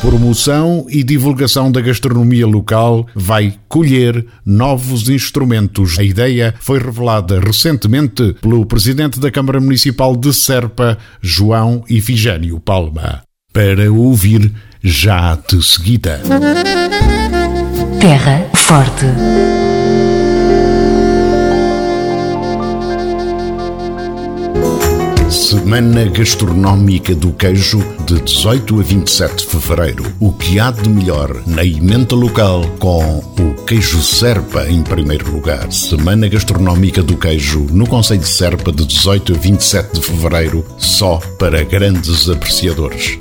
Promoção e divulgação da gastronomia local vai colher novos instrumentos. A ideia foi revelada recentemente pelo presidente da Câmara Municipal de Serpa, João Ifigênio Palma. Para ouvir já de seguida. Terra Forte. Semana Gastronómica do Queijo, de 18 a 27 de fevereiro. O que há de melhor na emenda local com o queijo Serpa em primeiro lugar. Semana Gastronómica do Queijo, no Conselho de Serpa, de 18 a 27 de fevereiro, só para grandes apreciadores.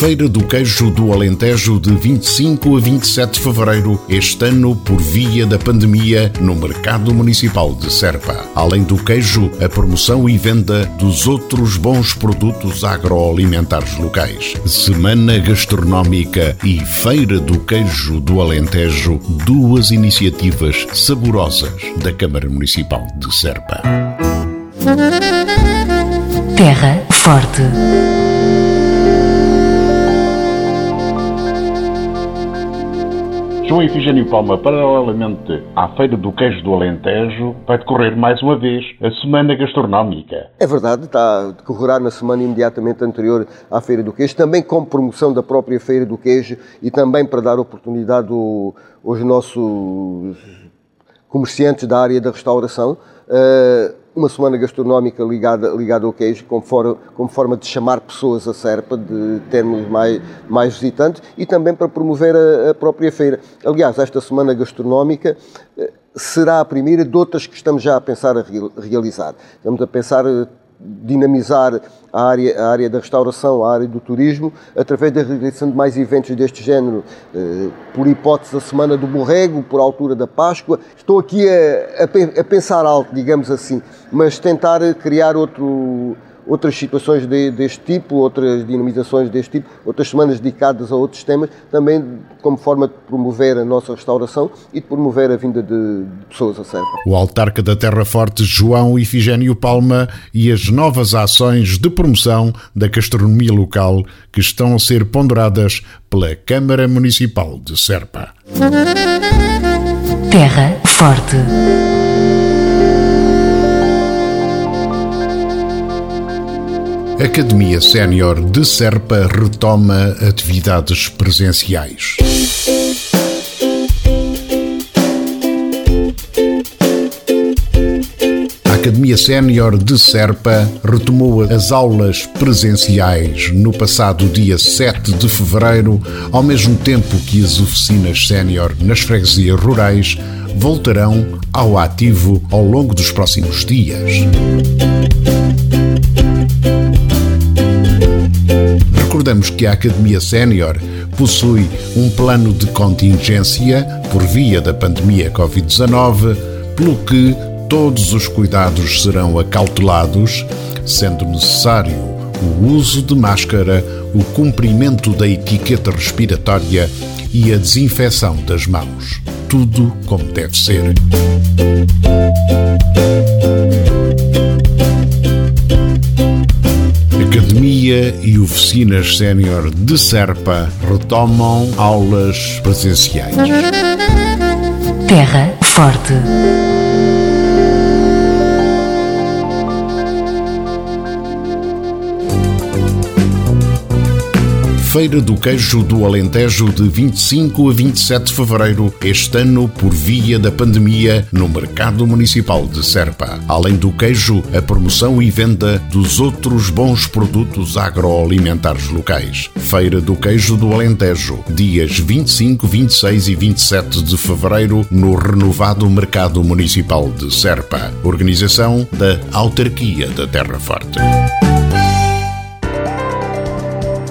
Feira do Queijo do Alentejo de 25 a 27 de fevereiro, este ano por via da pandemia, no Mercado Municipal de Serpa. Além do queijo, a promoção e venda dos outros bons produtos agroalimentares locais. Semana Gastronómica e Feira do Queijo do Alentejo, duas iniciativas saborosas da Câmara Municipal de Serpa. Terra Forte. João Efigênio Palma, paralelamente à Feira do Queijo do Alentejo, vai decorrer mais uma vez a Semana Gastronómica. É verdade, está, decorrerá na semana imediatamente anterior à Feira do Queijo, também com promoção da própria Feira do Queijo e também para dar oportunidade ao, aos nossos comerciantes da área da restauração. Uh, uma semana gastronómica ligada, ligada ao queijo, como, for, como forma de chamar pessoas a Serpa, de termos mais, mais visitantes e também para promover a, a própria feira. Aliás, esta semana gastronómica eh, será a primeira de outras que estamos já a pensar a realizar. Estamos a pensar eh, dinamizar a área, a área da restauração, a área do turismo, através da realização de mais eventos deste género, eh, por hipótese da Semana do Borrego, por altura da Páscoa. Estou aqui a, a, a pensar alto, digamos assim, mas tentar criar outro outras situações de, deste tipo, outras dinamizações deste tipo, outras semanas dedicadas a outros temas, também como forma de promover a nossa restauração e de promover a vinda de, de pessoas a Serpa. O autarca da Terra Forte, João Ifigênio Palma, e as novas ações de promoção da gastronomia local que estão a ser ponderadas pela Câmara Municipal de Serpa. Terra Forte. Academia Sénior de Serpa retoma atividades presenciais. A Academia Sénior de Serpa retomou as aulas presenciais no passado dia 7 de fevereiro, ao mesmo tempo que as oficinas sénior nas freguesias rurais voltarão ao ativo ao longo dos próximos dias. Recordamos que a Academia Sénior possui um plano de contingência por via da pandemia Covid-19, pelo que todos os cuidados serão acautelados, sendo necessário o uso de máscara, o cumprimento da etiqueta respiratória e a desinfecção das mãos. Tudo como deve ser. Academia e oficinas sénior de Serpa retomam aulas presenciais. Terra Forte. Feira do Queijo do Alentejo de 25 a 27 de fevereiro, este ano por via da pandemia, no Mercado Municipal de Serpa. Além do queijo, a promoção e venda dos outros bons produtos agroalimentares locais. Feira do Queijo do Alentejo, dias 25, 26 e 27 de fevereiro, no renovado Mercado Municipal de Serpa. Organização da Autarquia da Terra Forte.